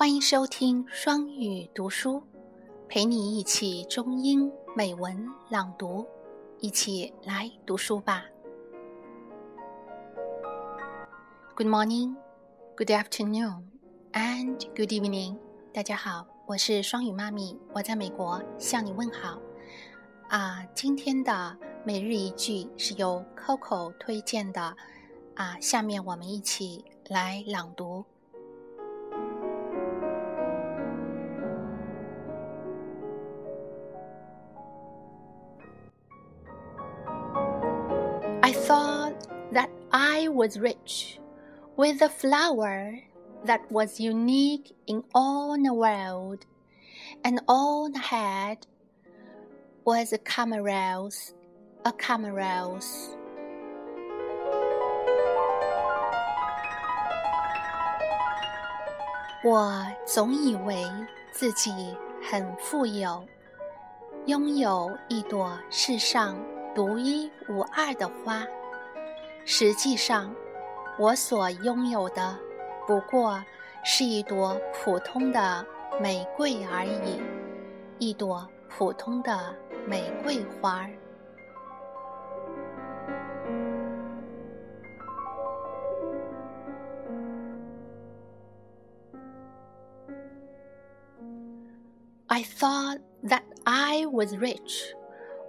欢迎收听双语读书，陪你一起中英美文朗读，一起来读书吧。Good morning, good afternoon, and good evening。大家好，我是双语妈咪，我在美国向你问好。啊，今天的每日一句是由 Coco 推荐的，啊，下面我们一起来朗读。thought that I was rich with a flower that was unique in all the world, and all I had was a camarels, a camarels. 我总以为自己很富有，拥有一朵世上独一无二的花。 实际上，我所拥有的不过是一朵普通的玫瑰而已，一朵普通的玫瑰花。I thought that I was rich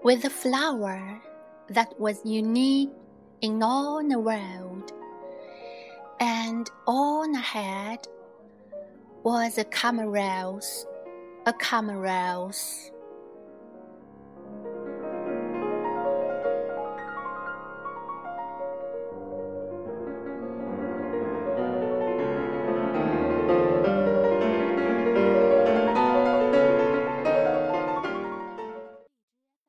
with a flower that was unique in all the world, and all ahead was a camarels, a camarels.